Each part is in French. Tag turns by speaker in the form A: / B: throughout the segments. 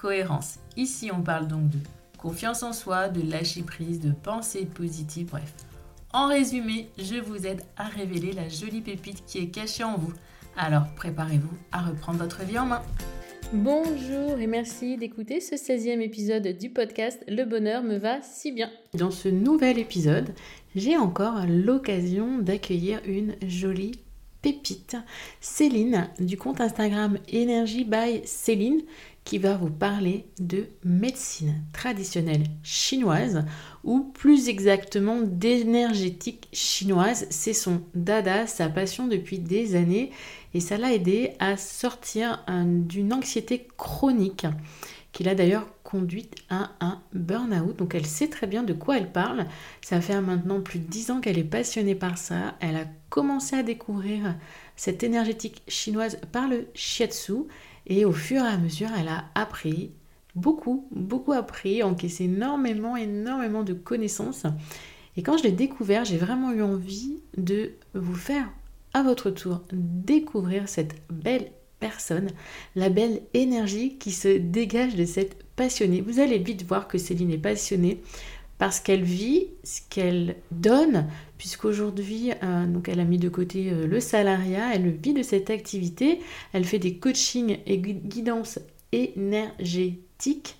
A: cohérence. Ici, on parle donc de confiance en soi, de lâcher prise, de pensée positive, bref. En résumé, je vous aide à révéler la jolie pépite qui est cachée en vous. Alors préparez-vous à reprendre votre vie en main. Bonjour et merci d'écouter ce 16e épisode du podcast Le bonheur me va si bien. Dans ce nouvel épisode, j'ai encore l'occasion d'accueillir une jolie pépite, Céline, du compte Instagram Energy by Céline, qui va vous parler de médecine traditionnelle chinoise ou plus exactement d'énergétique chinoise. C'est son dada, sa passion depuis des années et ça l'a aidé à sortir d'une anxiété chronique qui l'a d'ailleurs conduite à un burn-out. Donc elle sait très bien de quoi elle parle. Ça fait maintenant plus de 10 ans qu'elle est passionnée par ça. Elle a commencé à découvrir cette énergétique chinoise par le shiatsu et au fur et à mesure, elle a appris beaucoup, beaucoup appris, encaissé énormément, énormément de connaissances. Et quand je l'ai découvert, j'ai vraiment eu envie de vous faire à votre tour découvrir cette belle personne, la belle énergie qui se dégage de cette passionnée. Vous allez vite voir que Céline est passionnée parce qu'elle vit ce qu'elle donne, puisqu'aujourd'hui, euh, donc elle a mis de côté euh, le salariat, elle vit de cette activité, elle fait des coachings et guidances énergétiques,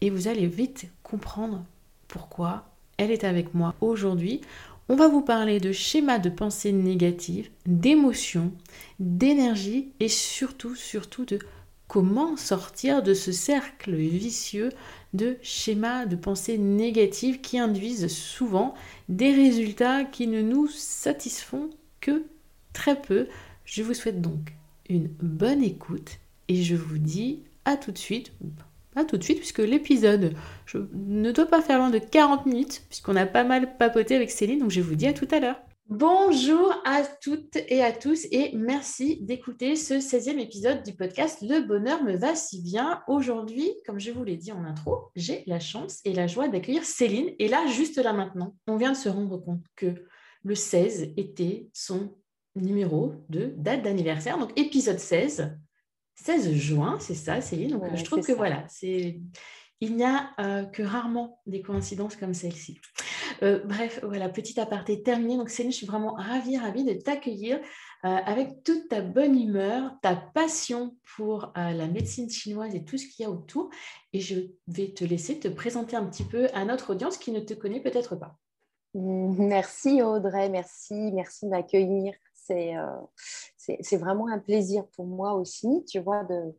A: et vous allez vite comprendre pourquoi elle est avec moi aujourd'hui. On va vous parler de schémas de pensée négative, d'émotions, d'énergie et surtout, surtout de comment sortir de ce cercle vicieux de schémas de pensée négatives qui induisent souvent des résultats qui ne nous satisfont que très peu. Je vous souhaite donc une bonne écoute et je vous dis à tout de suite. Pas tout de suite, puisque l'épisode ne doit pas faire loin de 40 minutes, puisqu'on a pas mal papoté avec Céline, donc je vous dis à tout à l'heure. Bonjour à toutes et à tous et merci d'écouter ce 16e épisode du podcast Le bonheur me va si bien. Aujourd'hui, comme je vous l'ai dit en intro, j'ai la chance et la joie d'accueillir Céline. Et là, juste là maintenant, on vient de se rendre compte que le 16 était son numéro de date d'anniversaire, donc épisode 16. 16 juin, c'est ça, Céline? Donc, je trouve que voilà, c'est il n'y a euh, que rarement des coïncidences comme celle-ci. Euh, bref, voilà, petit aparté terminé. Donc, Céline, je suis vraiment ravie, ravie de t'accueillir euh, avec toute ta bonne humeur, ta passion pour la médecine chinoise et tout ce qu'il y a autour. Et je vais te laisser te présenter un petit peu à notre audience qui ne te connaît peut-être pas.
B: Merci Audrey, merci, merci de m'accueillir. C'est, c'est vraiment un plaisir pour moi aussi, tu vois, de,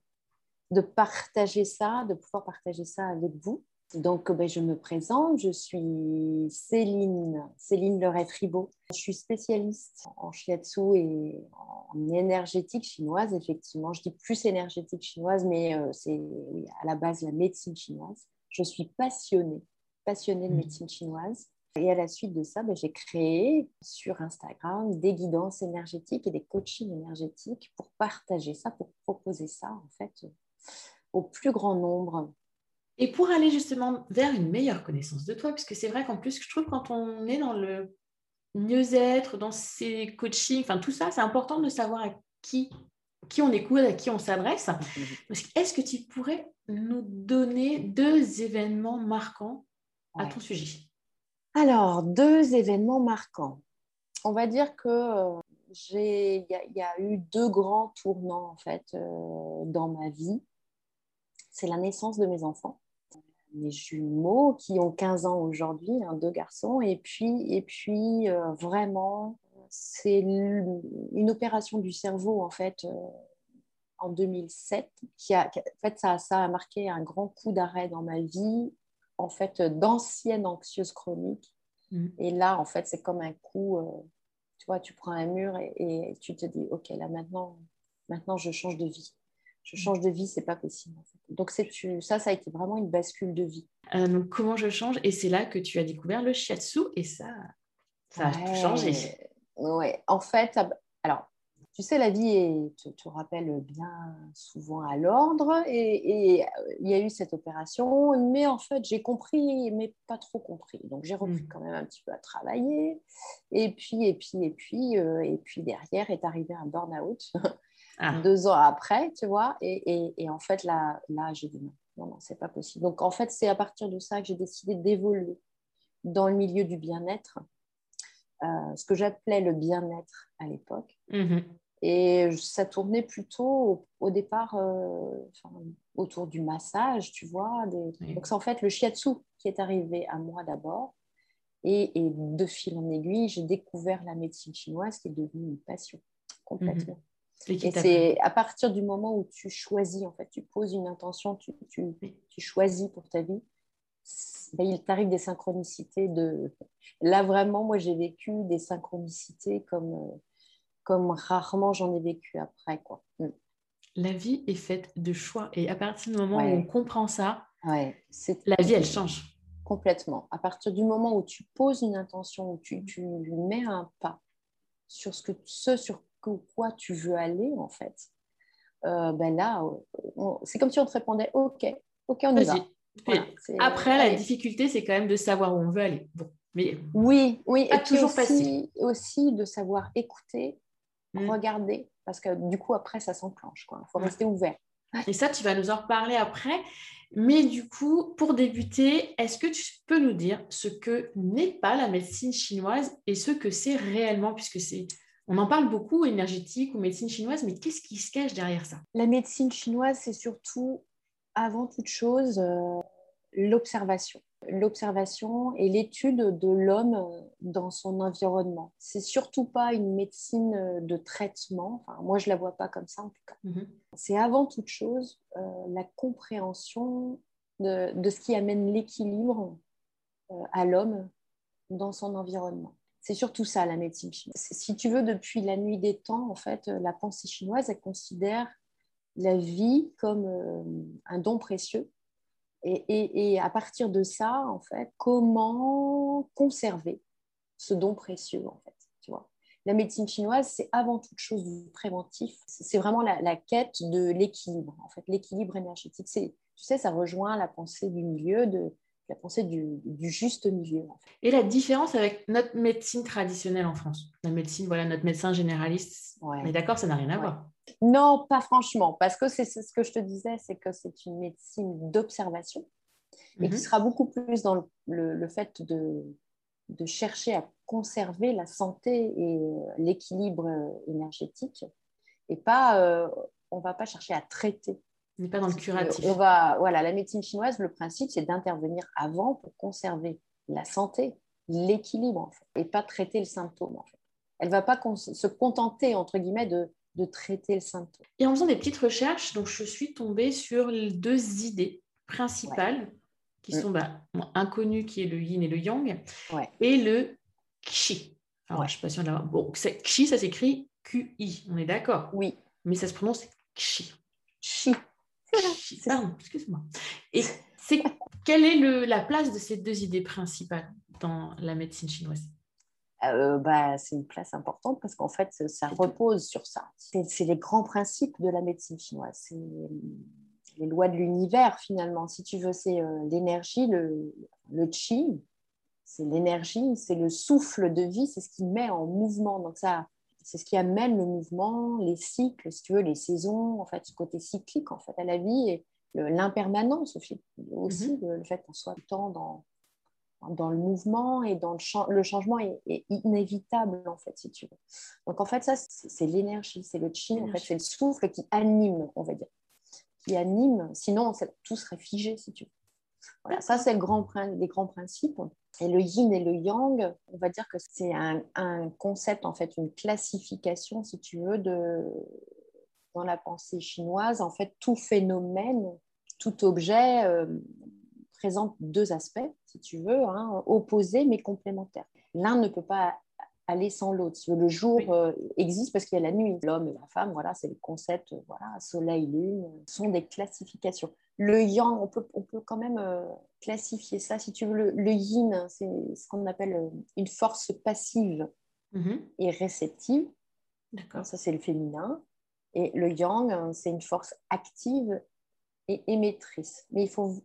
B: de partager ça, de pouvoir partager ça avec vous. Donc, ben, je me présente, je suis Céline, Céline Leray-Fribault. Je suis spécialiste en shiatsu et en énergétique chinoise, effectivement. Je dis plus énergétique chinoise, mais euh, c'est à la base la médecine chinoise. Je suis passionnée, passionnée de mmh. médecine chinoise. Et à la suite de ça, ben, j'ai créé sur Instagram des guidances énergétiques et des coachings énergétiques pour partager ça, pour proposer ça, en fait, au plus grand nombre.
A: Et pour aller justement vers une meilleure connaissance de toi, puisque c'est vrai qu'en plus, je trouve quand on est dans le mieux-être, dans ces coachings, enfin tout ça, c'est important de savoir à qui, qui on écoute, à qui on s'adresse. Est-ce que tu pourrais nous donner deux événements marquants à ton sujet?
B: Alors, deux événements marquants. On va dire que euh, il y, a eu deux grands tournants en fait euh, dans ma vie. C'est la naissance de mes enfants, mes jumeaux qui ont 15 ans aujourd'hui, hein, deux garçons, et puis, et puis euh, vraiment, c'est une opération du cerveau en fait euh, en 2007 qui a, en fait ça, ça a marqué un grand coup d'arrêt dans ma vie en fait d'ancienne anxieuse chronique. Mmh. Et là, en fait, c'est comme un coup tu vois, tu prends un mur et, tu te dis, OK, là maintenant, maintenant je change de vie. Je change de vie, c'est pas possible. Donc ça, ça a été vraiment une bascule de vie.
A: Euh, donc comment je change? Et c'est là que tu as découvert le shiatsu et ça, ça a tout changé.
B: Ouais, en fait, alors tu sais, la vie est, te, te rappelle bien souvent à l'ordre et, il y a eu cette opération, mais en fait, j'ai compris, mais pas trop compris. Donc, j'ai repris mm. quand même un petit peu à travailler. Et puis, et puis, et puis, euh, et puis derrière est arrivé un burn-out ah. deux ans après, tu vois. Et, et en fait, là, là j'ai dit non, non, non, c'est pas possible. Donc, en fait, c'est à partir de ça que j'ai décidé d'évoluer dans le milieu du bien-être. Euh, ce que j'appelais le bien-être à l'époque. Mm-hmm. Et ça tournait plutôt au, départ euh, autour du massage, tu vois. Donc c'est en fait le shiatsu qui est arrivé à moi d'abord. Et, de fil en aiguille, j'ai découvert la médecine chinoise qui est devenue une passion complètement. Mhm. Et, c'est à partir du moment où tu choisis, en fait, tu poses une intention, tu, tu, tu choisis pour ta vie, ben, il t'arrive des synchronicités. De... Là, vraiment, moi, j'ai vécu des synchronicités comme euh, comme rarement j'en ai vécu après. Quoi. Mm.
A: La vie est faite de choix. Et à partir du moment où on comprend ça, la vie, elle change.
B: Complètement. À partir du moment où tu poses une intention, où tu, tu mets un pas sur ce, que, ce sur quoi tu veux aller, en fait, euh, ben là, c'est comme si on te répondait OK, OK, on y va.
A: après, la difficulté, c'est quand même de savoir où on veut aller. Bon, mais
B: oui, oui, et toujours aussi, facile. Aussi de savoir écouter Mm. regarder, parce que du coup, après, ça s'enclenche. Il faut rester ouvert.
A: Et ça, tu vas nous en reparler après. Mais du coup, pour débuter, est-ce que tu peux nous dire ce que n'est pas la médecine chinoise et ce que c'est réellement, puisque c'est, on en parle beaucoup, énergétique ou médecine chinoise, mais qu'est-ce qui se cache derrière ça?
B: La médecine chinoise, c'est surtout, avant toute chose, euh, l'observation l'observation et l'étude de l'homme dans son environnement. C'est surtout pas une médecine de traitement. moi, je la vois pas comme ça en tout cas. Mhm. C'est avant toute chose euh, la compréhension de, ce qui amène l'équilibre euh, à l'homme dans son environnement. C'est surtout ça la médecine chinoise. Si tu veux, depuis la nuit des temps, en fait, la pensée chinoise, elle considère la vie comme euh, un don précieux et, à partir de ça, en fait, comment conserver ce don précieux, en fait, tu vois. La médecine chinoise, c'est avant toute chose du préventif. C'est vraiment la, quête de l'équilibre, en fait, l'équilibre énergétique. Tu sais, ça rejoint la pensée du milieu, de, la pensée du, juste milieu.
A: Et la différence avec notre médecine traditionnelle en France La médecine, voilà, notre médecin généraliste, mais d'accord, ça n'a rien à voir.
B: Non, pas franchement, parce que c'est ce que je te disais, c'est que c'est une médecine d'observation et qui mhm. sera beaucoup plus dans le, fait de, de, chercher à conserver la santé et euh, l'équilibre euh, énergétique et pas, euh, on ne va pas chercher à traiter.
A: On n'est pas dans le curatif.
B: On va, voilà, la médecine chinoise, le principe, c'est d'intervenir avant pour conserver la santé, l'équilibre, en fait, et pas traiter le symptôme. En fait. Elle ne va pas se contenter, entre guillemets, de de traiter le symptôme.
A: Et en faisant des petites recherches, donc je suis tombée sur les deux idées principales qui mm. sont bah, inconnues, qui est le yin et le yang, et le qi. Alors, je ne suis pas sûre de Bon, qi, ça s'écrit Q-I, on est d'accord
B: Oui.
A: Mais ça se prononce qi.
B: Chi.
A: Pardon, excuse-moi. Et c'est, quelle est le, la place de ces deux idées principales dans la médecine chinoise?
B: Euh, bah, c'est une place importante parce qu'en fait, ça repose sur ça. C'est les grands principes de la médecine chinoise. C'est les lois de l'univers, finalement. Si tu veux, c'est euh, l'énergie, le, le qi, c'est l'énergie, c'est le souffle de vie, c'est ce qui met en mouvement. Donc, ça, c'est ce qui amène le mouvement, les cycles, si tu veux, les saisons, en fait, ce côté cyclique, en fait, à la vie et l'impermanence aussi. Aussi, mm-hmm. le, fait qu'on soit dans dans le mouvement et dans le, le changement est, inévitable en fait si tu veux. Donc en fait ça c'est l'énergie, c'est le chi, en fait c'est le souffle qui anime, on va dire, qui anime. Sinon tout serait figé si tu veux. Voilà, ça c'est les grands principes. Et le yin et le yang, on va dire que c'est un, concept en fait, une classification si tu veux dans la pensée chinoise. En fait, tout phénomène, tout objet euh, présente deux aspects, si tu veux, hein, opposés mais complémentaires. L'un ne peut pas aller sans l'autre. Le jour euh, existe parce qu'il y a la nuit. L'homme et la femme, voilà, c'est le concept, voilà, soleil, lune, sont des classifications. Le yang, on peut, on peut quand même euh, classifier ça. Si tu veux, le, yin, c'est ce qu'on appelle euh, une force passive mm-hmm. et réceptive. D'accord. Ça, c'est le féminin. Et le yang, c'est une force active et émettrice. Mais il faut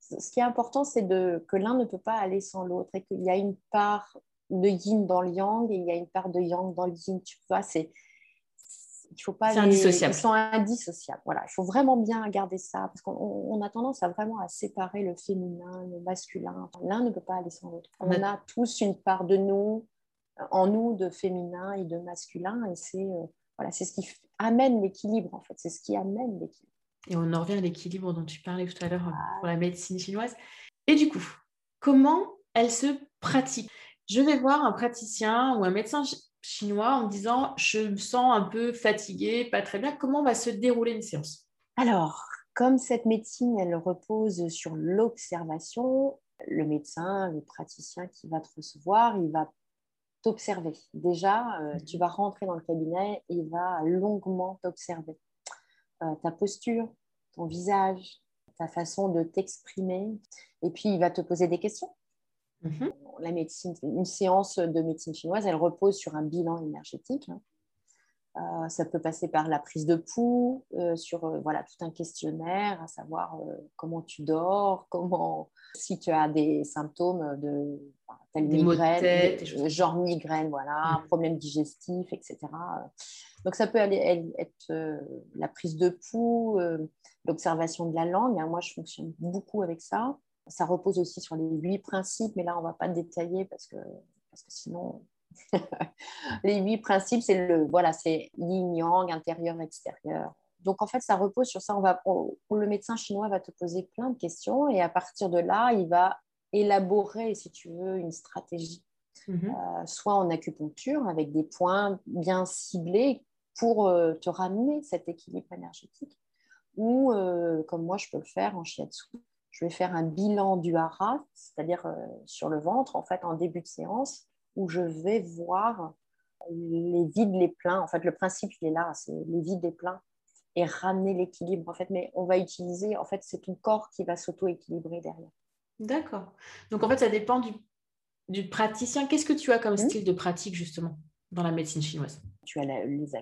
B: ce qui est important, c'est que l'un ne peut pas aller sans l'autre et qu'il y a une part de yin dans le yang et il y a une part de yang dans le yin. Tu vois, c'est il faut pas
A: indissociable.
B: Ils sont indissociables. Voilà, il faut vraiment bien garder ça parce qu'on a tendance à vraiment à séparer le féminin, le masculin. L'un ne peut pas aller sans l'autre. On, a... tous une part de nous, en nous, de féminin et de masculin, et c'est euh, voilà, c'est ce qui amène l'équilibre en fait. C'est ce qui amène l'équilibre.
A: Et on en revient à l'équilibre dont tu parlais tout à l'heure pour la médecine chinoise. Et du coup, comment elle se pratique? Je vais voir un praticien ou un médecin chinois en me disant je me sens un peu fatiguée, pas très bien. Comment va se dérouler une séance?
B: Alors, comme cette médecine, elle repose sur l'observation, le médecin, le praticien qui va te recevoir, il va t'observer. Déjà, euh, mhm. tu vas rentrer dans le cabinet, il va longuement t'observer. Euh, ta posture, ton visage, ta façon de t'exprimer. Et puis, il va te poser des questions. Mhm. La médecine, une séance de médecine chinoise, elle repose sur un bilan énergétique. Hein. Euh, ça peut passer par la prise de pouls, euh, sur voilà tout un questionnaire, à savoir comment tu dors, comment si tu as des symptômes de telle migraine, genre migraine, voilà, mhm. problème digestif, etc. Donc, ça peut aller être euh, la prise de pouls, euh, l'observation de la langue. Hein, moi, je fonctionne beaucoup avec ça. Ça repose aussi sur les huit principes, mais là, on ne va pas détailler parce que, parce que sinon, les huit principes, c'est le voilà, c'est yin yang, intérieur, extérieur. Donc en fait, ça repose sur ça. On va, le médecin chinois va te poser plein de questions et à partir de là, il va élaborer, si tu veux, une stratégie, mhm. euh, soit en acupuncture avec des points bien ciblés pour euh, te ramener cet équilibre énergétique. Ou, euh, comme moi, je peux le faire en shiatsu, je vais faire un bilan du hara, c'est-à-dire euh, sur le ventre, en fait, en début de séance, où je vais voir les vides, les pleins. En fait, le principe, il est là, c'est les vides, les pleins, et ramener l'équilibre. En fait, mais on va utiliser, en fait, c'est ton corps qui va s'auto-équilibrer derrière.
A: D'accord. Donc, en fait, ça dépend du, du praticien. Qu'est-ce que tu as comme hmm? style de pratique, justement, dans la médecine chinoise?
B: Tu as les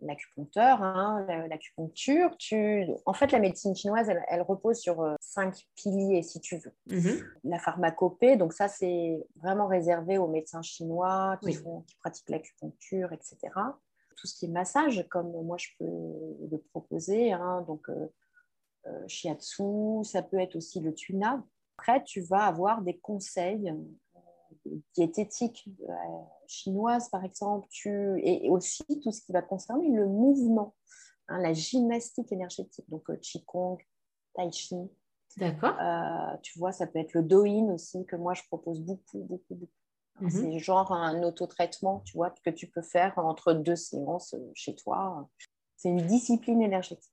B: l'acupuncteur, hein, l'acupuncture. Tu... En fait, la médecine chinoise, elle, repose sur euh, cinq piliers, si tu veux. Mhm. La pharmacopée, donc ça, c'est vraiment réservé aux médecins chinois qui, font, qui pratiquent l'acupuncture, etc. Tout ce qui est massage, comme moi, je peux le proposer, hein, donc euh, euh, shiatsu, ça peut être aussi le tuna. Après, tu vas avoir des conseils diététique euh, chinoise, par exemple, tu... et aussi tout ce qui va concerner le mouvement, hein, la gymnastique énergétique, donc euh, Qigong, Tai Chi.
A: D'accord.
B: Euh, tu vois, ça peut être le Douyin aussi, que moi je propose beaucoup, beaucoup, beaucoup. Mhm. C'est genre un autotraitement, tu vois, que tu peux faire entre deux séances chez toi. C'est une discipline énergétique.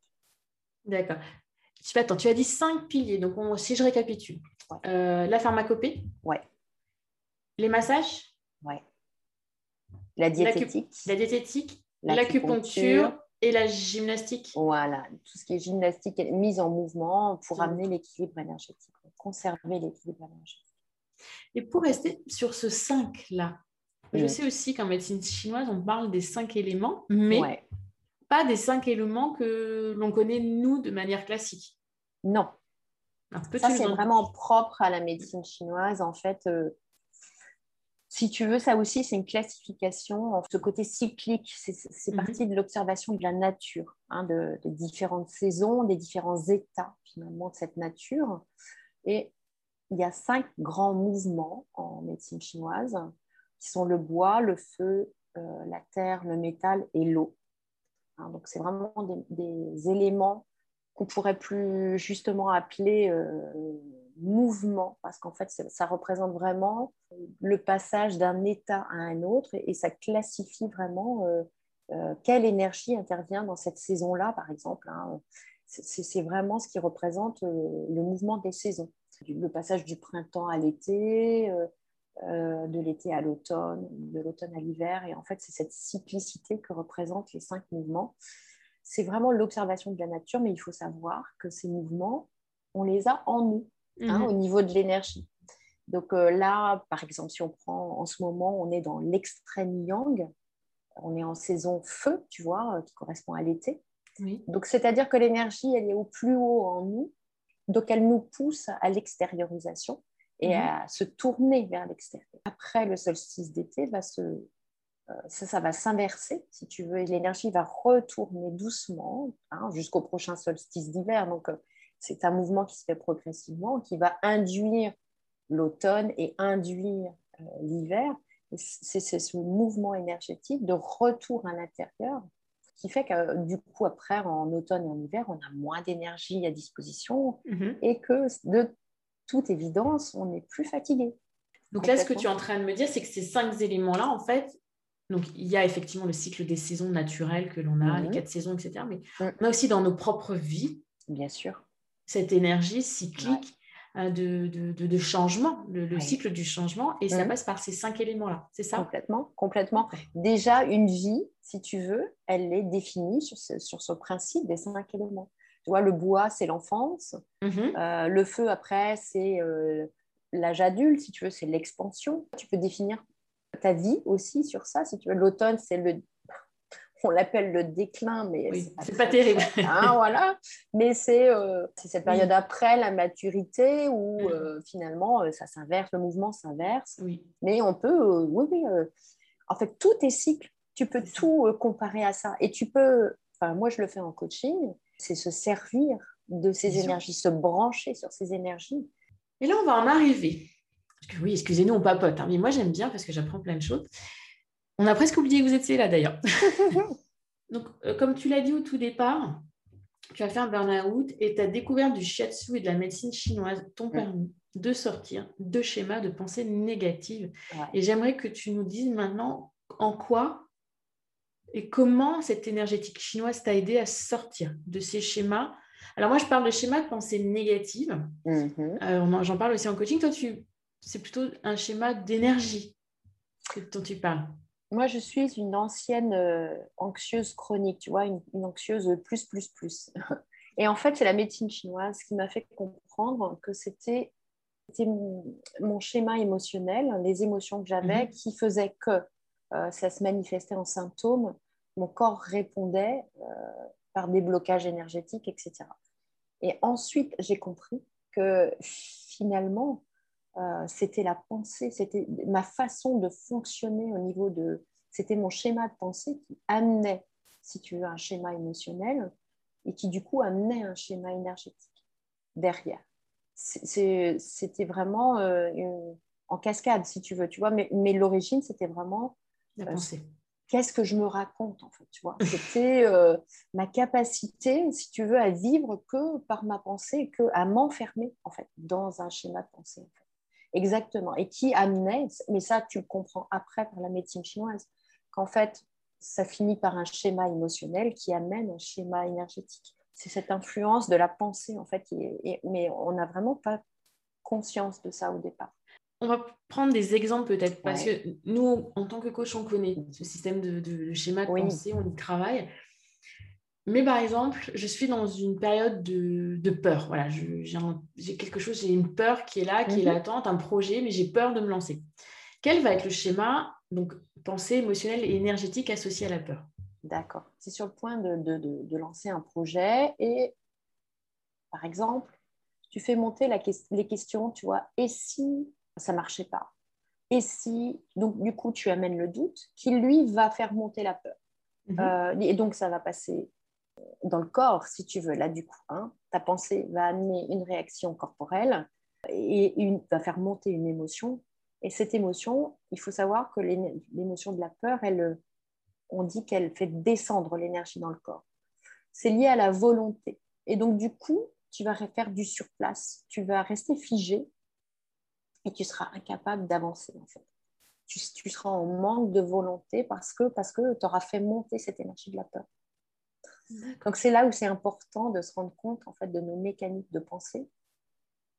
A: D'accord. Attends, tu as dit cinq piliers. Donc, si je récapitule, la pharmacopée.
B: Ouais.
A: Les massages
B: Ouais. La diététique.
A: La diététique, l'acupuncture et la gymnastique.
B: Voilà, tout ce qui est gymnastique mise en mouvement pour amener l'équilibre énergétique, conserver l'équilibre énergétique.
A: Et pour rester sur ce 5-là, je sais aussi qu'en médecine chinoise, on parle des cinq éléments, mais pas des cinq éléments que l'on connaît, nous, de manière classique.
B: Non. ça, c'est vraiment propre à la médecine chinoise. En fait, euh, si tu veux, ça aussi, c'est une classification. Ce côté cyclique, c'est mhm. partie de l'observation de la nature, hein, de, différentes saisons, des différents états finalement de cette nature. Et il y a cinq grands mouvements en médecine chinoise qui sont le bois, le feu, euh, la terre, le métal et l'eau. Hein, donc, c'est vraiment des, éléments qu'on pourrait plus justement appeler euh, mouvement, parce qu'en fait, ça représente vraiment le passage d'un état à un autre et, ça classifie vraiment euh, euh, quelle énergie intervient dans cette saison-là, par exemple. Hein. C'est vraiment ce qui représente euh, le mouvement des saisons. Le passage du printemps à l'été, de l'été à l'automne, de l'automne à l'hiver. Et en fait, c'est cette cyclicité que représentent les cinq mouvements. C'est vraiment l'observation de la nature, mais il faut savoir que ces mouvements, on les a en nous, hein, mhm. au niveau de l'énergie. Donc euh, là, par exemple, si on prend en ce moment, on est dans l'extrême yang, on est en saison feu, tu vois, qui correspond à l'été. Donc, c'est-à-dire que l'énergie, elle est au plus haut en nous, donc elle nous pousse à l'extériorisation et mhm. à se tourner vers l'extérieur. Après le solstice d'été, va se, euh, ça, va s'inverser, si tu veux, et l'énergie va retourner doucement hein, jusqu'au prochain solstice d'hiver. Donc, euh, c'est un mouvement qui se fait progressivement, qui va induire l'automne et induire euh, l'hiver. C'est ce mouvement énergétique de retour à l'intérieur qui fait que du coup, après, en automne et en hiver, on a moins d'énergie à disposition mhm. et que de toute évidence, on est plus fatigué.
A: Donc là, ce que tu es en train de me dire, c'est que ces cinq éléments-là, en fait, donc il y a effectivement le cycle des saisons naturelles que l'on a, les mhm. quatre saisons, etc. Mais mm. on a aussi dans nos propres vies,
B: bien sûr,
A: cette énergie cyclique euh, de, de, de, changement, le, cycle du changement, et ça mhm. passe par ces cinq éléments-là, c'est ça?
B: Complètement, complètement. Déjà, une vie, si tu veux, elle est définie sur ce, sur ce principe des cinq éléments. Tu vois, le bois, c'est l'enfance. Mhm. Euh, le feu, après, c'est euh, l'âge adulte, si tu veux, c'est l'expansion. Tu peux définir ta vie aussi sur ça. Si tu veux, l'automne, c'est le on l'appelle le déclin, mais
A: c'est pas, terrible.
B: Hein, voilà. Mais euh, c'est cette période après la maturité où euh, finalement euh, ça s'inverse, le mouvement s'inverse. Mais on peut, oui, oui. en fait, tout est cycle. Tu peux tout comparer à ça. Et tu peux, enfin, moi je le fais en coaching, c'est se servir de ces énergies, se brancher sur ces énergies.
A: Et là, on va en arriver. Parce que oui, excusez-nous, on papote, hein, mais moi j'aime bien parce que j'apprends plein de choses. On a presque oublié que vous étiez là d'ailleurs. Donc, euh, comme tu l'as dit au tout départ, tu as fait un burn-out et ta découverte du shiatsu et de la médecine chinoise t'ont permis de sortir de schémas de pensée négative. Et j'aimerais que tu nous dises maintenant en quoi et comment cette énergétique chinoise t'a aidé à sortir de ces schémas. Alors moi, je parle de schémas de pensée négative. Mm-hmm. Euh, j'en parle aussi en coaching. Toi, tu, c'est plutôt un schéma d'énergie dont tu parles.
B: Moi, je suis une ancienne euh, anxieuse chronique, tu vois, une, anxieuse plus, plus, plus. Et en fait, c'est la médecine chinoise qui m'a fait comprendre que c'était mon, schéma émotionnel, les émotions que j'avais, mhm. qui faisaient que euh, ça se manifestait en symptômes. Mon corps répondait euh, par des blocages énergétiques, etc. Et ensuite, j'ai compris que finalement, euh, c'était la pensée, c'était ma façon de fonctionner au niveau de... C'était mon schéma de pensée qui amenait, si tu veux, un schéma émotionnel et qui du coup amenait un schéma énergétique derrière. C'était vraiment euh, en cascade, si tu veux, tu vois, mais, mais l'origine, c'était vraiment...
A: La pensée.
B: Qu'est-ce que je me raconte, en fait, tu vois? C'était ma capacité, si tu veux, à vivre que par ma pensée, que à m'enfermer, en fait, dans un schéma de pensée. En fait. Exactement. Et qui amenait, mais ça, tu le comprends après par la médecine chinoise, qu'en fait, ça finit par un schéma émotionnel qui amène un schéma énergétique. C'est cette influence de la pensée, en fait, qui mais on n'a vraiment pas conscience de ça au départ.
A: On va prendre des exemples peut-être, parce que nous, en tant que coach, on connaît ce système de, schéma de pensée, on y travaille. Mais par exemple, je suis dans une période de, peur. Voilà, j'ai quelque chose, j'ai une peur qui est là, qui est mhm. latente, un projet, mais j'ai peur de me lancer. Quel va être le schéma, donc pensée émotionnelle et énergétique associé à la peur?
B: D'accord. C'est sur le point de, lancer un projet et, par exemple, tu fais monter les questions, tu vois, et si ça ne marchait pas? Et si, donc du coup, tu amènes le doute qui, lui, va faire monter la peur. Mhm. Euh, et donc, ça va passer dans le corps, si tu veux, là du coup. Hein. ta pensée va amener une réaction corporelle et va faire monter une émotion. Et cette émotion, il faut savoir que l'émotion de la peur, on dit qu'elle fait descendre l'énergie dans le corps. C'est lié à la volonté. Et donc, du coup, tu vas faire du surplace, tu vas rester figé et tu seras incapable d'avancer en fait. Tu, tu, seras en manque de volonté parce que, parce que tu auras fait monter cette énergie de la peur. Donc c'est là où c'est important de se rendre compte en fait de nos mécaniques de pensée,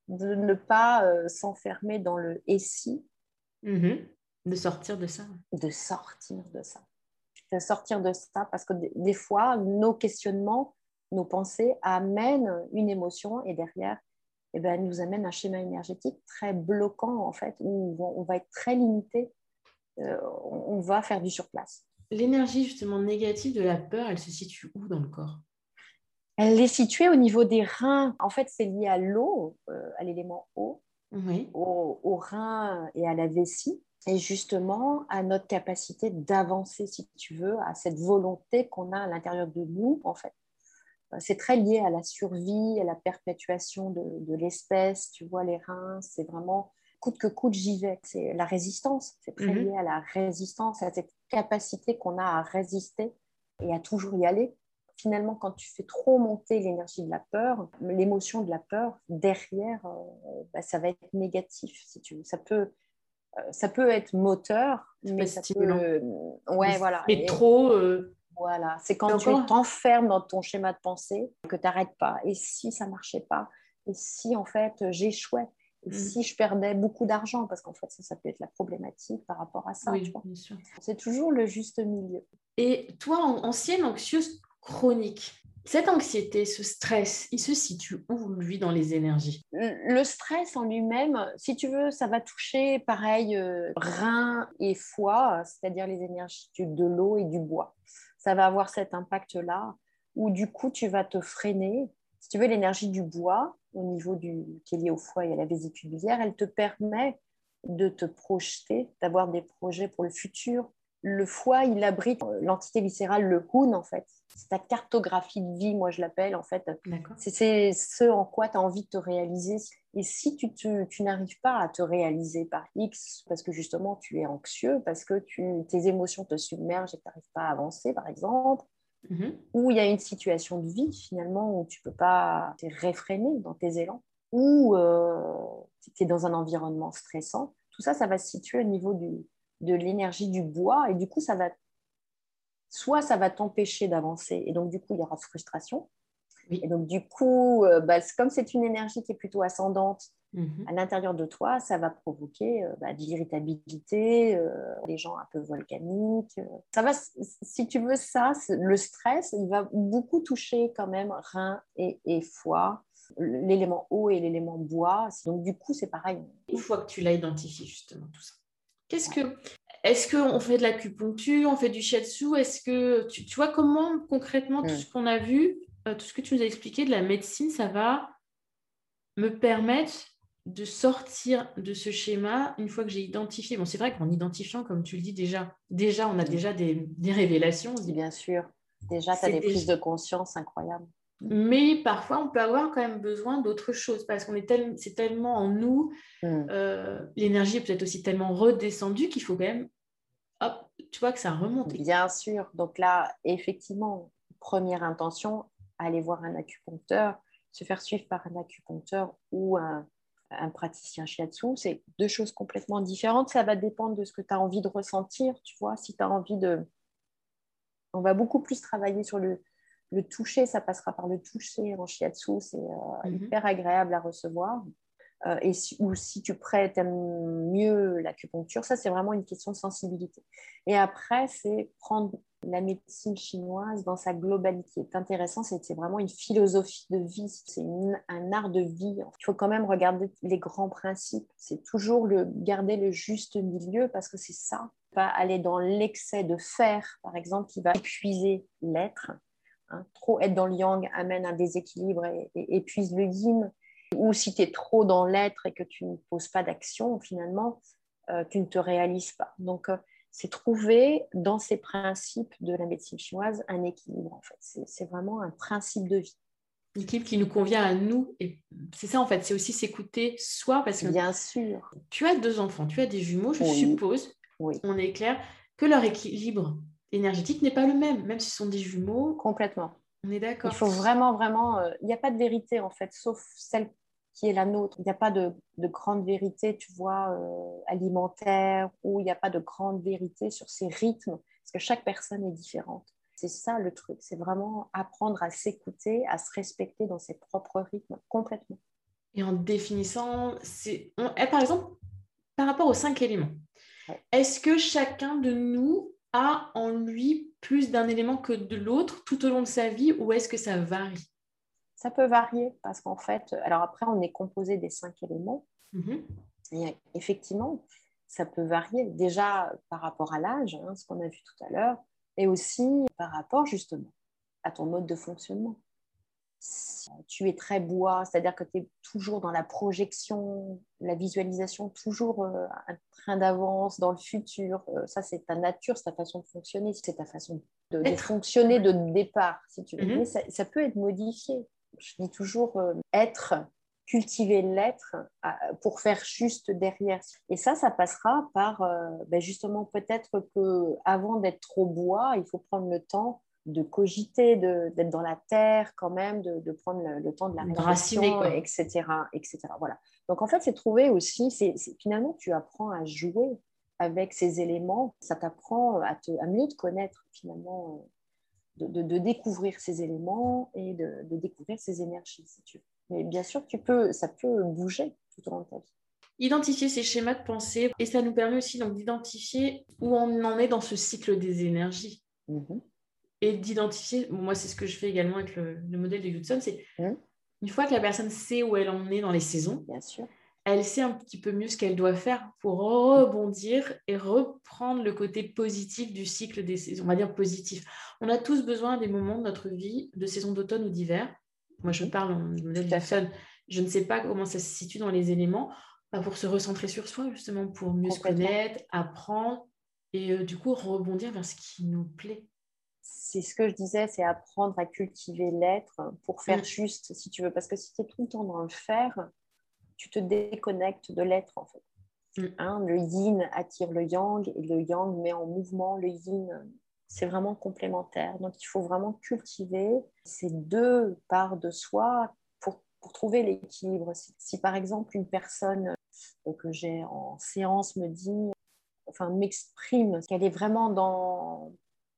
B: de ne pas euh, s'enfermer dans le et si
A: Mhm. De sortir de ça.
B: De sortir de ça. De sortir de ça parce que des fois, nos questionnements, nos pensées amènent une émotion et derrière, eh ben, nous amène un schéma énergétique très bloquant en fait, où on va être très limité, euh, on va faire du surplace.
A: L'énergie justement négative de la peur, elle se situe où dans le corps?
B: Elle est située au niveau des reins. En fait, c'est lié à l'eau, euh, à l'élément eau,
A: oui.
B: aux au reins et à la vessie et justement à notre capacité d'avancer, si tu veux, à cette volonté qu'on a à l'intérieur de nous, en fait. C'est très lié à la survie, à la perpétuation de, de l'espèce, tu vois, les reins, c'est vraiment coûte que coûte, j'y vais. C'est la résistance, c'est très mhm. lié à la résistance, à cette capacité qu'on a à résister et à toujours y aller. Finalement, quand tu fais trop monter l'énergie de la peur, l'émotion de la peur, derrière, euh, bah, ça va être négatif, si tu veux. Ça peut, euh, ça peut être moteur, mais ça peut... Euh, ouais, voilà.
A: Et, trop...
B: Voilà, c'est quand tu t'enfermes dans ton schéma de pensée que tu n'arrêtes pas. Et si ça marchait pas? Et si en fait j'échouais? Et mm. si je perdais beaucoup d'argent Parce qu'en fait, ça, ça peut être la problématique par rapport à ça.
A: Oui, bien sûr.
B: C'est toujours le juste milieu.
A: Et toi, ancienne anxieuse chronique, cette anxiété, ce stress, il se situe où, lui, dans les énergies?
B: Le stress en lui-même, si tu veux, ça va toucher, pareil, euh, rein et foie, c'est-à-dire les énergies de l'eau et du bois. Ça va avoir cet impact-là, où du coup, tu vas te freiner. Si tu veux, l'énergie du bois, au niveau du, qui est liée au foie et à la vésicule biliaire, elle te permet de te projeter, d'avoir des projets pour le futur, le foie, il abrite l'entité viscérale, le Hoon, en fait. C'est ta cartographie de vie, moi je l'appelle, en fait. C'est ce en quoi tu as envie de te réaliser. Et si tu, tu n'arrives pas à te réaliser par X, parce que justement tu es anxieux, parce que tu, tes émotions te submergent et que tu n'arrives pas à avancer, par exemple, mm-hmm. ou il y a une situation de vie finalement où tu peux pas, tu es réfréné dans tes élans, ou euh, tu es dans un environnement stressant, tout ça, ça va se situer au niveau du, de l'énergie du bois. Et du coup ça va soit ça va t'empêcher d'avancer et donc du coup il y aura frustration. Et donc du coup euh, bah, comme c'est une énergie qui est plutôt ascendante mhm. à l'intérieur de toi ça va provoquer euh, bah, de l'irritabilité euh, des gens un peu volcaniques ça va si tu veux ça le stress il va beaucoup toucher quand même rein et, et foie l'élément eau et l'élément bois. Donc du coup c'est pareil.
A: Une fois que tu l'as identifié justement tout ça. Qu'est-ce que est-ce qu'on fait de l'acupuncture, on fait du shiatsu? Est-ce que tu, vois comment concrètement tout mm. ce qu'on a vu, euh, tout ce que tu nous as expliqué de la médecine, ça va me permettre de sortir de ce schéma une fois que j'ai identifié. Bon, c'est vrai qu'en identifiant, comme tu le dis déjà, déjà on a déjà des, révélations.
B: Bien sûr. Déjà, tu as des prises de conscience incroyables.
A: Mais parfois, on peut avoir quand même besoin d'autre chose parce qu'on est c'est tellement en nous, mm. euh, l'énergie est peut-être aussi tellement redescendue qu'il faut quand même, hop, tu vois que ça remonte.
B: Bien sûr. Donc là, effectivement, première intention, aller voir un acupuncteur, se faire suivre par un acupuncteur ou un, un praticien shiatsu, c'est deux choses complètement différentes. Ça va dépendre de ce que tu as envie de ressentir, tu vois. Si tu as envie de... On va beaucoup plus travailler sur le le toucher, ça passera par le toucher en shiatsu, c'est euh, mhm. hyper agréable à recevoir. Euh, et ou si tu prêtes mieux l'acupuncture, ça c'est vraiment une question de sensibilité. Et après, c'est prendre la médecine chinoise dans sa globalité. C'est intéressant, c'est vraiment une philosophie de vie, c'est un art de vie. Il faut quand même regarder les grands principes. C'est toujours garder le juste milieu parce que c'est ça. Pas aller dans l'excès de faire, par exemple, qui va épuiser l'être Hein, trop être dans le yang amène un déséquilibre et, épuise le yin. Ou si tu es trop dans l'être et que tu ne poses pas d'action, finalement, euh, tu ne te réalises pas. Donc, euh, c'est trouver dans ces principes de la médecine chinoise un équilibre, en fait. C'est vraiment un principe de vie.
A: L'équilibre qui nous convient à nous. Et c'est ça, en fait, c'est aussi s'écouter soi. Parce que
B: Bien sûr.
A: Tu as deux enfants, tu as des jumeaux, je suppose, oui. on est clair, que leur équilibre énergétique n'est pas le même, même si ce sont des jumeaux.
B: Complètement.
A: On est d'accord.
B: Il faut vraiment, vraiment. Euh, il n'y a pas de vérité, en fait, sauf celle qui est la nôtre. Il n'y a pas de, grande vérité, tu vois, euh, alimentaire, ou il n'y a pas de grande vérité sur ces rythmes, parce que chaque personne est différente. C'est ça le truc, c'est vraiment apprendre à s'écouter, à se respecter dans ses propres rythmes complètement.
A: Et en définissant, c'est... Eh, par exemple, par rapport aux cinq éléments, est-ce que chacun de nous a en lui plus d'un élément que de l'autre tout au long de sa vie ou est-ce que ça varie?
B: Ça peut varier parce qu'en fait, alors après, on est composé des cinq éléments. Mhm. Et effectivement, ça peut varier déjà par rapport à l'âge, hein, ce qu'on a vu tout à l'heure, et aussi par rapport justement à ton mode de fonctionnement. Tu es très bois, c'est-à-dire que tu es toujours dans la projection, la visualisation, toujours euh, un train d'avance dans le futur, euh, ça c'est ta nature, c'est ta façon de fonctionner, c'est ta façon de, fonctionner de départ, si tu veux. Mhm. Mais ça, peut être modifié. Je dis toujours euh, être cultiver l'être pour faire juste derrière. Et ça, ça passera par ben justement peut-être que avant d'être trop bois, il faut prendre le temps de cogiter, d'être dans la terre quand même, de, prendre le, temps de la
A: respiration,
B: etc., etc. Voilà. Donc en fait, c'est trouver aussi, c'est, finalement, tu apprends à jouer avec ces éléments, ça t'apprend à, à mieux te connaître finalement, euh, de, découvrir ces éléments et de, découvrir ces énergies, si tu veux. Mais bien sûr, tu peux, ça peut bouger tout au long de ta vie
A: identifier ces schémas de pensée et ça nous permet aussi donc d'identifier où on en est dans ce cycle des énergies. Mm-hmm et d'identifier, moi c'est ce que je fais également avec le, modèle de Hudson, c'est mmh. une fois que la personne sait où elle en est dans les saisons,
B: Bien sûr.
A: elle sait un petit peu mieux ce qu'elle doit faire pour rebondir et reprendre le côté positif du cycle des saisons, on va dire positif. On a tous besoin des moments de notre vie, de saison d'automne ou d'hiver. Moi je mmh. parle du modèle Hudson, je ne sais pas comment ça se situe dans les éléments, bah, pour se recentrer sur soi justement, pour mieux se connaître, apprendre et euh, du coup rebondir vers ce qui nous plaît
B: c'est ce que je disais, c'est apprendre à cultiver l'être pour faire mm. juste, si tu veux. Parce que si tu es tout le temps dans le faire, tu te déconnectes de l'être, en fait. Mm. Hein, le yin attire le yang et le yang met en mouvement le yin. C'est vraiment complémentaire. Donc, il faut vraiment cultiver ces deux parts de soi pour, pour trouver l'équilibre. Si, si, par exemple, une personne euh, que j'ai en séance me dit, enfin, m'exprime qu'elle est vraiment dans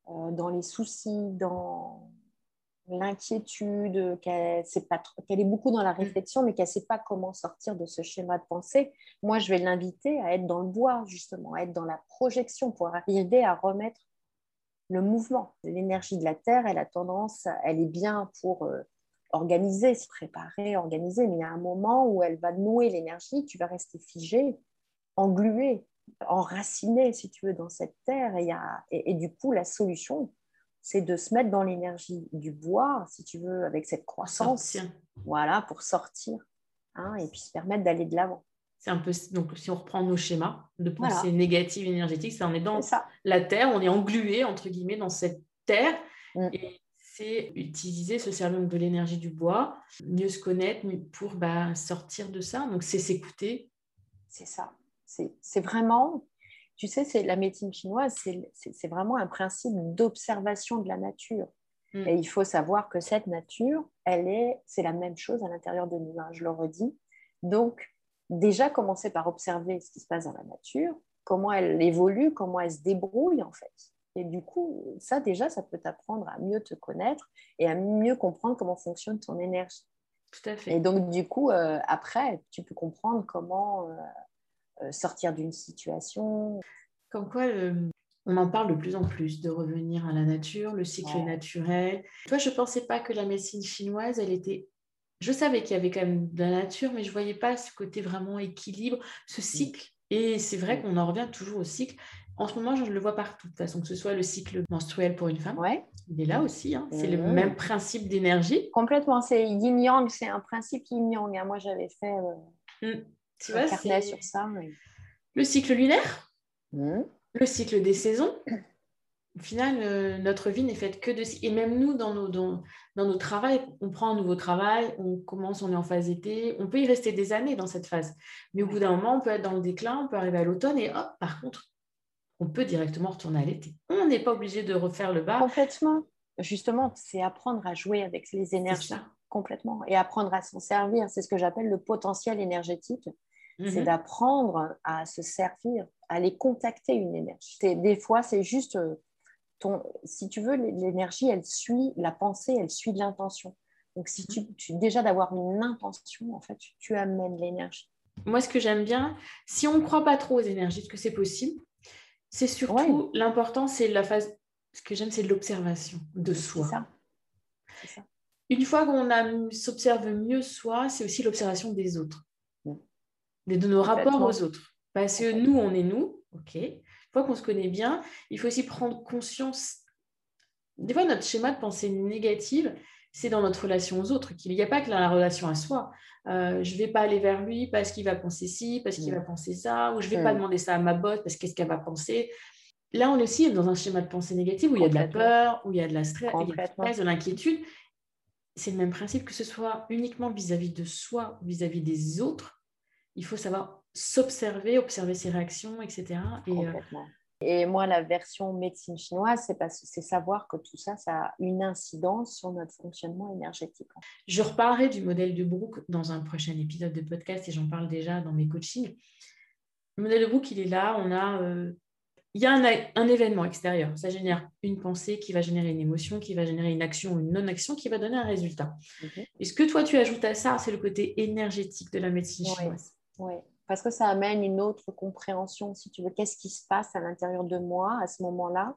B: dans les soucis, dans l'inquiétude, qu'elle est, beaucoup dans la mm. réflexion, mais qu'elle ne sait pas comment sortir de ce schéma de pensée, moi, je vais l'inviter à être dans le bois, justement, à être dans la projection pour arriver à remettre le mouvement. L'énergie de la Terre, elle a tendance, elle est bien pour euh, organiser, se préparer, organiser, mais il y a un moment où elle va nouer l'énergie, tu vas rester figé, englué enraciné, si tu veux, dans cette terre. Et, et, du coup, la solution, c'est de se mettre dans l'énergie du bois, si tu veux, avec cette croissance. Voilà, pour sortir hein, et puis se permettre d'aller de l'avant.
A: C'est un peu donc si on reprend nos schémas de pensée négative énergétique, ça on est dans la terre, on est englué entre guillemets dans cette terre mm. et c'est utiliser se servir de l'énergie du bois, mieux se connaître pour bah, sortir de ça. Donc c'est s'écouter.
B: C'est ça. C'est vraiment, tu sais, c'est la médecine chinoise, c'est vraiment un principe d'observation de la nature. Mm. Et il faut savoir que cette nature, elle est, c'est la même chose à l'intérieur de nous, hein, je le redis. Donc, déjà commencer par observer ce qui se passe dans la nature, comment elle évolue, comment elle se débrouille en fait. Et du coup, ça déjà, ça peut t'apprendre à mieux te connaître et à mieux comprendre comment fonctionne ton énergie.
A: Tout à fait.
B: Et donc, du coup, euh, après, tu peux comprendre comment euh, sortir d'une situation.
A: Comme quoi, on en parle de plus en plus de revenir à la nature, le cycle naturel. Toi, je ne pensais pas que la médecine chinoise, elle était. Je savais qu'il y avait quand même de la nature, mais je ne voyais pas ce côté vraiment équilibre, ce cycle. Et c'est vrai qu'on en revient toujours au cycle. En ce moment, je le vois partout, de toute façon, que ce soit le cycle menstruel pour une femme.
B: Ouais.
A: Il est là aussi. Hein. C'est le même principe d'énergie.
B: Complètement. C'est yin-yang, c'est un principe yin-yang. Hein. Moi, j'avais fait. Euh,
A: mmh. Tu vois, c'est sur ça. Le cycle lunaire, mmh. le cycle des saisons. Au final, euh, notre vie n'est faite que de... Et même nous, dans nos, dans, dans nos travails, on prend un nouveau travail, on commence, on est en phase été, on peut y rester des années dans cette phase. Mais au bout d'un moment, on peut être dans le déclin, on peut arriver à l'automne et hop, par contre, on peut directement retourner à l'été. On n'est pas obligé de refaire le bas.
B: Complètement. Justement, c'est apprendre à jouer avec les énergies. Complètement. Et apprendre à s'en servir. C'est ce que j'appelle le potentiel énergétique c'est mhm. d'apprendre à se servir, à aller contacter une énergie. Des fois, c'est juste euh, ton, si tu veux, l'énergie, elle suit la pensée, elle suit l'intention. Donc, si mhm. tu, déjà d'avoir une intention, en fait, tu, amènes l'énergie.
A: moi, ce que j'aime bien, si on ne croit pas trop aux énergies, ce que c'est possible, c'est surtout l'important, c'est la phase. Ce que j'aime, c'est l'observation de soi. Ça. Ça. Une fois qu'on s'observe mieux soi, c'est aussi l'observation des autres. De nos rapports aux autres. Parce que nous, on est nous, ok? Une fois qu'on se connaît bien, il faut aussi prendre conscience. Des fois, notre schéma de pensée négative, c'est dans notre relation aux autres, qu'il n'y a pas que la relation à soi. Euh, je ne vais pas aller vers lui parce qu'il va penser ci, parce qu'il va mm. penser ça, ou je ne vais pas mm. demander ça à ma botte parce qu'est-ce qu'elle va penser. Là, on est aussi dans un schéma de pensée négative où il y a de la peur, où il y a de la stress, de l'inquiétude. C'est le même principe que ce soit uniquement vis-à-vis de soi, vis-à-vis des autres. Il faut savoir s'observer, observer ses réactions, etc. Et, euh,
B: et moi, la version médecine chinoise, c'est savoir que tout ça, ça a une incidence sur notre fonctionnement énergétique.
A: Je reparlerai du modèle de Brooke dans un prochain épisode de podcast et j'en parle déjà dans mes coachings. Le modèle de Brooke, il est là. On a, euh, il y a un, événement extérieur. Ça génère une pensée qui va générer une émotion, qui va générer une action ou une non-action qui va donner un résultat. Mhm. Et ce que toi, tu ajoutes à ça, c'est le côté énergétique de la médecine chinoise?
B: Oui parce que ça amène une autre compréhension, si tu veux, qu'est-ce qui se passe à l'intérieur de moi à ce moment-là,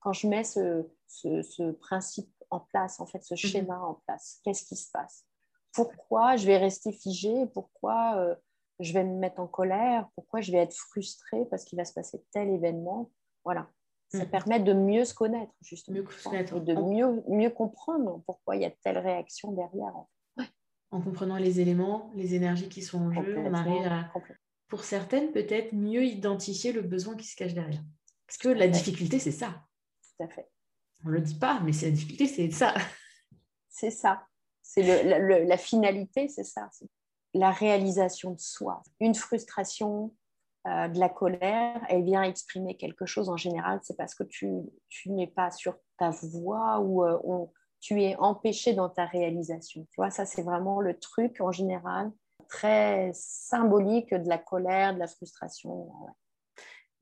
B: quand je mets ce, ce, principe en place, en fait, ce mhm. schéma en place, qu'est-ce qui se passe? Pourquoi je vais rester figée? Pourquoi euh, je vais me mettre en colère? Pourquoi je vais être frustrée parce qu'il va se passer tel événement? Voilà. Ça mhm. permet de mieux se connaître, justement. Mieux Et de mieux, mieux comprendre pourquoi il y a telle réaction derrière. En
A: en comprenant les éléments, les énergies qui sont en jeu, on arrive à, pour certaines, peut-être mieux identifier le besoin qui se cache derrière. Parce que la difficulté, c'est ça.
B: Tout à fait.
A: On ne le dit pas, mais c'est la difficulté, c'est ça.
B: C'est ça. C'est la finalité, c'est ça. La réalisation de soi. Une frustration, euh, de la colère, elle vient exprimer quelque chose en général, c'est parce que tu, tu n'es pas sur ta voie ou euh, on, tu es empêché dans ta réalisation. Tu vois, ça, c'est vraiment le truc en général très symbolique de la colère, de la frustration.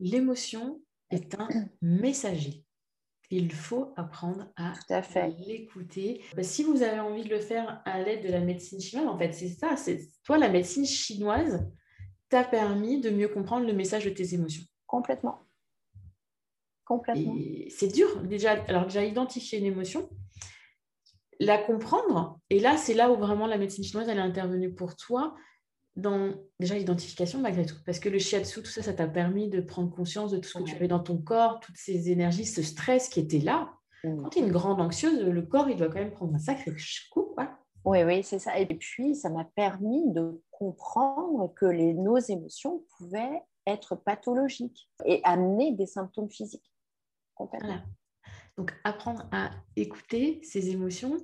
A: L'émotion est un messager. Il faut apprendre à, l'écouter. Bah, si vous avez envie de le faire à l'aide de la médecine chinoise, en fait, c'est ça. C'est toi, la médecine chinoise t'a permis de mieux comprendre le message de tes émotions.
B: Complètement. Complètement.
A: C'est dur déjà. Alors déjà identifier une émotion, la comprendre. Et là, c'est là où vraiment la médecine chinoise, elle est intervenue pour toi dans déjà l'identification malgré tout. Parce que le shiatsu, tout ça, ça t'a permis de prendre conscience de tout ce que tu avais dans ton corps, toutes ces énergies, ce stress qui était là. Quand tu es une grande anxieuse, le corps, il doit quand même prendre un sacré coup.
B: Oui, oui, c'est ça. Et puis, ça m'a permis de comprendre que les, nos émotions pouvaient être pathologiques et amener des symptômes physiques.
A: Complètement. Donc, apprendre à écouter ses émotions.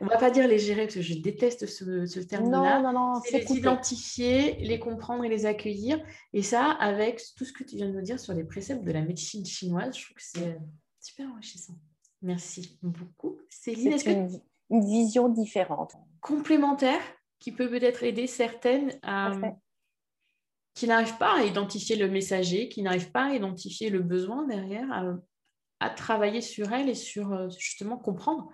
A: On ne va pas dire les gérer parce que je déteste ce, terme-là.
B: Non, non, non.
A: C'est les identifier, les comprendre et les accueillir. Et ça, avec tout ce que tu viens de nous dire sur les préceptes de la médecine chinoise, je trouve que c'est super enrichissant. Merci beaucoup.
B: Céline, est-ce une, une vision différente.
A: Complémentaire qui peut peut-être aider certaines à, qui n'arrivent pas à identifier le messager, qui n'arrivent pas à identifier le besoin derrière, à à travailler sur elle et sur euh, justement comprendre.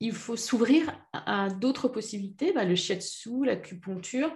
A: Il faut s'ouvrir à, d'autres possibilités, bah, le shiatsu, l'acupuncture.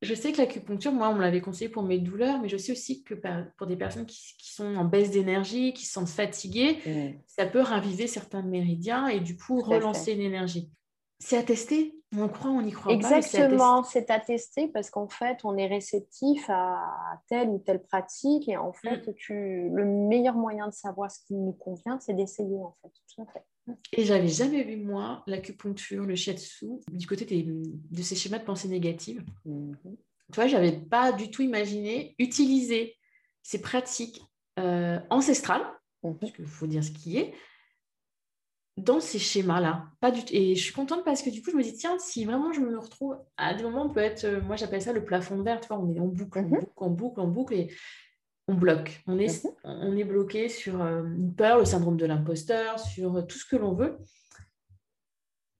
A: Je sais que l'acupuncture, moi, on me l'avait conseillé pour mes douleurs, mais je sais aussi que pour des personnes qui, sont en baisse d'énergie, qui se sentent fatiguées, mmh. ça peut raviver certains méridiens et du coup relancer l'énergie. C'est à tester. On croit, on y croit
B: Exactement, c'est tester parce qu'en fait, on est réceptif à telle ou telle pratique et en mm. fait, tu, le meilleur moyen de savoir ce qui nous convient, c'est d'essayer en fait. Tout à fait.
A: Et j'avais jamais vu, moi, l'acupuncture, le shiatsu, du côté de ces schémas de pensée négative. Mm-hmm. Tu vois, j'avais pas du tout imaginé utiliser ces pratiques euh, ancestrales, mm-hmm. parce qu'il faut dire ce qui est, dans ces schémas-là. Pas du Et je suis contente parce que du coup, je me dis, tiens, si vraiment je me retrouve, à des moments, on peut être, euh, moi j'appelle ça le plafond verre, tu vois, on est en boucle, mhm. boucle, on boucle, on boucle, et on bloque. On est, on est bloqué sur euh, une peur, le syndrome de l'imposteur, sur euh, tout ce que l'on veut.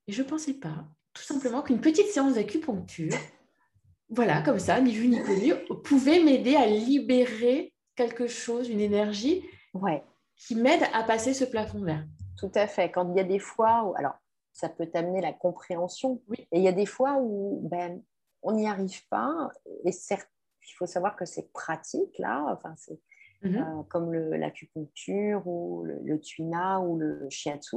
A: Et je ne pensais pas, tout simplement, qu'une petite séance d'acupuncture, voilà, comme ça, ni vu ni connu, pouvait m'aider à libérer quelque chose, une énergie
B: ouais.
A: qui m'aide à passer ce plafond verre.
B: Tout à fait. Quand il y a des fois où, alors, ça peut t'amener la compréhension. Et il y a des fois où ben, on n'y arrive pas. Et certes, il faut savoir que c'est pratique, là, enfin, c'est
A: Mhm.
B: euh, comme l'acupuncture ou le, le tuina ou le shiatsu,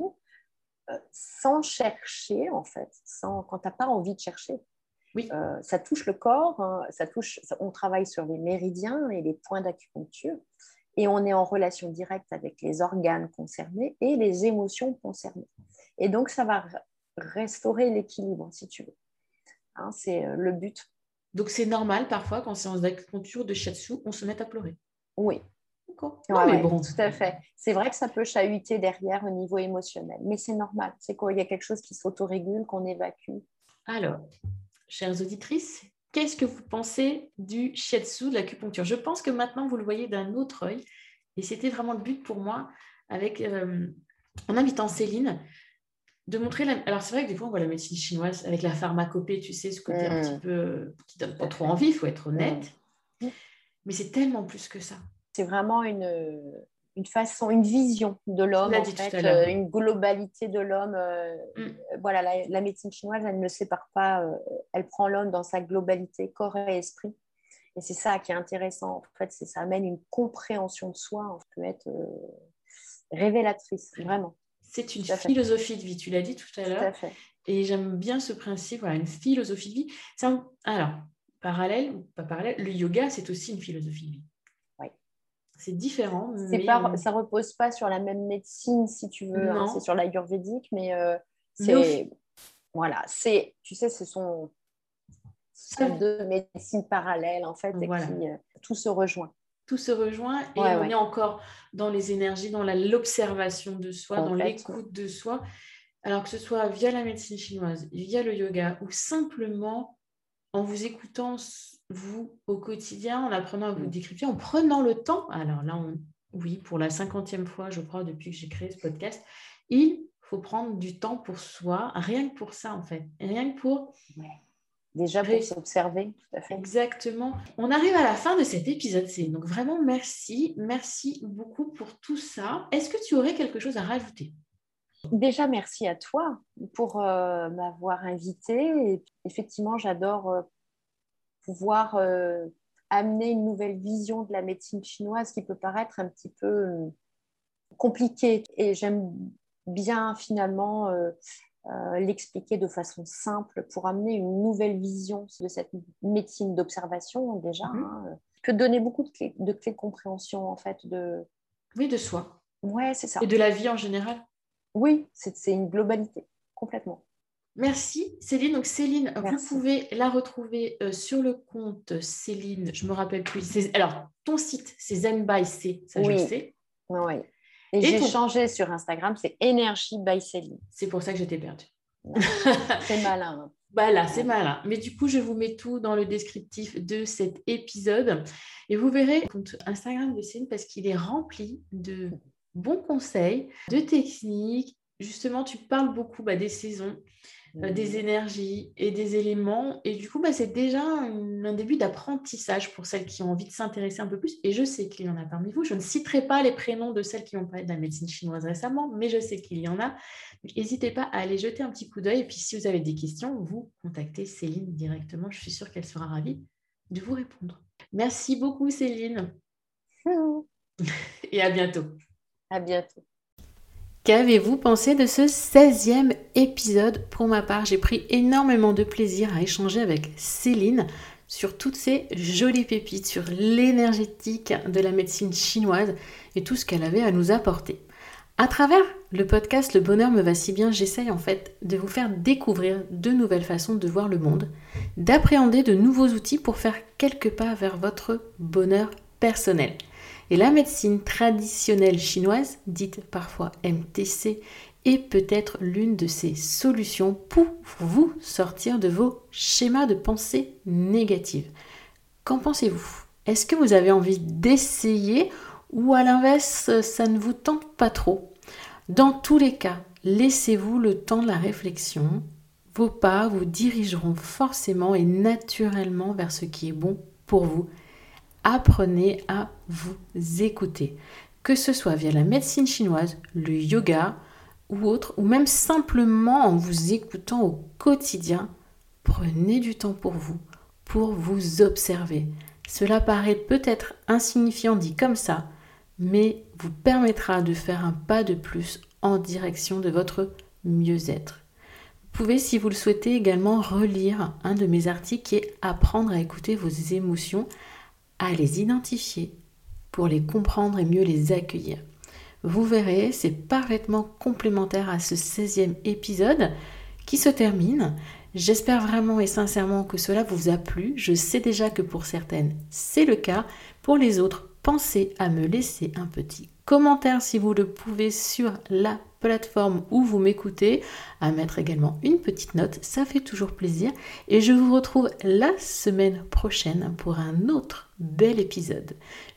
B: euh, sans chercher, en fait, sans, quand tu n'as pas envie de chercher.
A: Oui.
B: Euh, ça touche le corps, hein, ça touche, ça- on travaille sur les méridiens et les points d'acupuncture, et on est en relation directe avec les organes concernés et les émotions concernées. Et donc, ça va re- restaurer l'équilibre, si tu veux. Hein, c'est euh, le but.
A: Donc c'est normal parfois qu'en séance d'acupuncture de shiatsu, on se mette à pleurer.
B: Oui,
A: D'accord.
B: Ouais,
A: mais bon.
B: tout à fait. C'est vrai que ça peut chahuter derrière au niveau émotionnel, mais c'est normal. C'est quand il y a quelque chose qui s'autorégule, qu'on évacue?
A: Alors, chères auditrices, qu'est-ce que vous pensez du shiatsu, de l'acupuncture? Je pense que maintenant, vous le voyez d'un autre œil. Et c'était vraiment le but pour moi, avec, euh, en invitant Céline, de montrer... La... Alors, c'est vrai que des fois, on voit la médecine chinoise avec la pharmacopée, tu sais, ce côté un
B: Mm.
A: petit peu... euh, qui donne pas trop envie, il faut être honnête.
B: Mm.
A: Mais c'est tellement plus que ça.
B: C'est vraiment une, une façon, une vision de l'homme, en fait, euh, une globalité de l'homme. euh,
A: Mm.
B: Voilà, la, la médecine chinoise, elle ne sépare pas, euh, elle prend l'homme dans sa globalité, corps et esprit. Et c'est ça qui est intéressant. En fait, c'est ça amène une compréhension de soi, on peut être révélatrice, vraiment.
A: C'est une philosophie de vie, tu l'as dit tout à
B: Tout
A: l'heure.
B: à fait.
A: Et j'aime bien ce principe, voilà, une philosophie de vie. Un- Alors, parallèle ou pas parallèle, le yoga, c'est aussi une philosophie de vie. C'est différent, mais
B: pas,
A: on-
B: ça repose pas sur la même médecine, si tu veux. hein, c'est sur l'ayurvédique, mais euh, c'est. Voilà, c'est. Tu sais, ce sont, deux médecines parallèles, en fait, et qui. euh, tout se rejoint.
A: tout se rejoint et
B: Ouais,
A: on
B: ouais.
A: est encore dans les énergies, dans l'observation de soi, dans l'écoute de soi. Alors que ce soit via la médecine chinoise, via le yoga ou simplement en vous écoutant, vous, au quotidien, en apprenant à vous
B: Mm.
A: décrypter, en prenant le temps. Alors là, on- oui, pour la cinquantième fois, je crois, depuis que j'ai créé ce podcast, il faut prendre du temps pour soi, rien que pour ça, en fait. Rien que pour
B: Déjà pour s'observer, tout à fait.
A: Exactement. On arrive à la fin de cet épisode, Céline. Donc vraiment, merci. Merci beaucoup pour tout ça. Est-ce que tu aurais quelque chose à rajouter?
B: Déjà, merci à toi pour euh, m'avoir invité. Et effectivement, j'adore euh, pouvoir euh, amener une nouvelle vision de la médecine chinoise qui peut paraître un petit peu compliquée. Et j'aime bien finalement l'expliquer de façon simple pour amener une nouvelle vision de cette médecine d'observation déjà.
A: Mhm.
B: hein, peut donner beaucoup de clés, de clés de compréhension en fait. De...
A: Oui, de soi.
B: Ouais, c'est ça.
A: Et de la vie en général.
B: Oui, c'est une globalité, complètement.
A: Merci Céline. Donc Céline,
B: Merci.
A: vous pouvez la retrouver euh, sur le compte Céline, je me rappelle plus. Alors, ton site, c'est Zen by C, ça je
B: Oui.
A: le sais.
B: Ouais. Et,
A: Et
B: j'ai
A: ton-
B: changé sur Instagram, c'est Energy by Céline.
A: C'est pour ça que j'étais perdue.
B: C'est malin. hein.
A: Bah là, c'est malin. Mais du coup, je vous mets tout dans le descriptif de cet épisode. Et vous verrez le compte Instagram de Céline parce qu'il est rempli de bons conseils, de techniques. Justement, tu parles beaucoup bah, des saisons, euh, des énergies et des éléments. Et du coup, bah, c'est déjà un, un début d'apprentissage pour celles qui ont envie de s'intéresser un peu plus. Et je sais qu'il y en a parmi vous. Je ne citerai pas les prénoms de celles qui ont parlé de la médecine chinoise récemment, mais je sais qu'il y en a. N'hésitez pas à aller jeter un petit coup d'œil. Et puis, si vous avez des questions, vous contactez Céline directement. Je suis sûre qu'elle sera ravie de vous répondre. Merci beaucoup, Céline. Et à bientôt.
B: À bientôt.
A: Qu'avez-vous pensé de ce 16e épisode? Pour ma part, j'ai pris énormément de plaisir à échanger avec Céline sur toutes ces jolies pépites, sur l'énergétique de la médecine chinoise et tout ce qu'elle avait à nous apporter. À travers le podcast Le bonheur me va si bien, j'essaye en fait de vous faire découvrir de nouvelles façons de voir le monde, d'appréhender de nouveaux outils pour faire quelques pas vers votre bonheur personnel. Et la médecine traditionnelle chinoise, dite parfois MTC, est peut-être l'une de ces solutions pour vous sortir de vos schémas de pensée négatives. Qu'en pensez-vous? Est-ce que vous avez envie d'essayer ou à l'inverse, ça ne vous tente pas trop? Dans tous les cas, laissez-vous le temps de la réflexion. Vos pas vous dirigeront forcément et naturellement vers ce qui est bon pour vous apprenez à vous écouter. Que ce soit via la médecine chinoise, le yoga ou autre, ou même simplement en vous écoutant au quotidien, prenez du temps pour vous, pour vous observer. Cela paraît peut-être insignifiant dit comme ça, mais vous permettra de faire un pas de plus en direction de votre mieux-être. Vous pouvez, si vous le souhaitez, également relire un de mes articles qui est Apprendre à écouter vos émotions, à les identifier pour les comprendre et mieux les accueillir. Vous verrez, c'est parfaitement complémentaire à ce 16e épisode qui se termine. J'espère vraiment et sincèrement que cela vous a plu. Je sais déjà que pour certaines, c'est le cas. Pour les autres, pensez à me laisser un petit commentaire si vous le pouvez sur la plateforme où vous m'écoutez, à mettre également une petite note, ça fait toujours plaisir. Et je vous retrouve la semaine prochaine pour un autre bel épisode.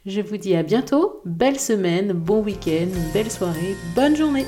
A: Je vous dis à bientôt, belle semaine, bon week-end, belle soirée, bonne journée.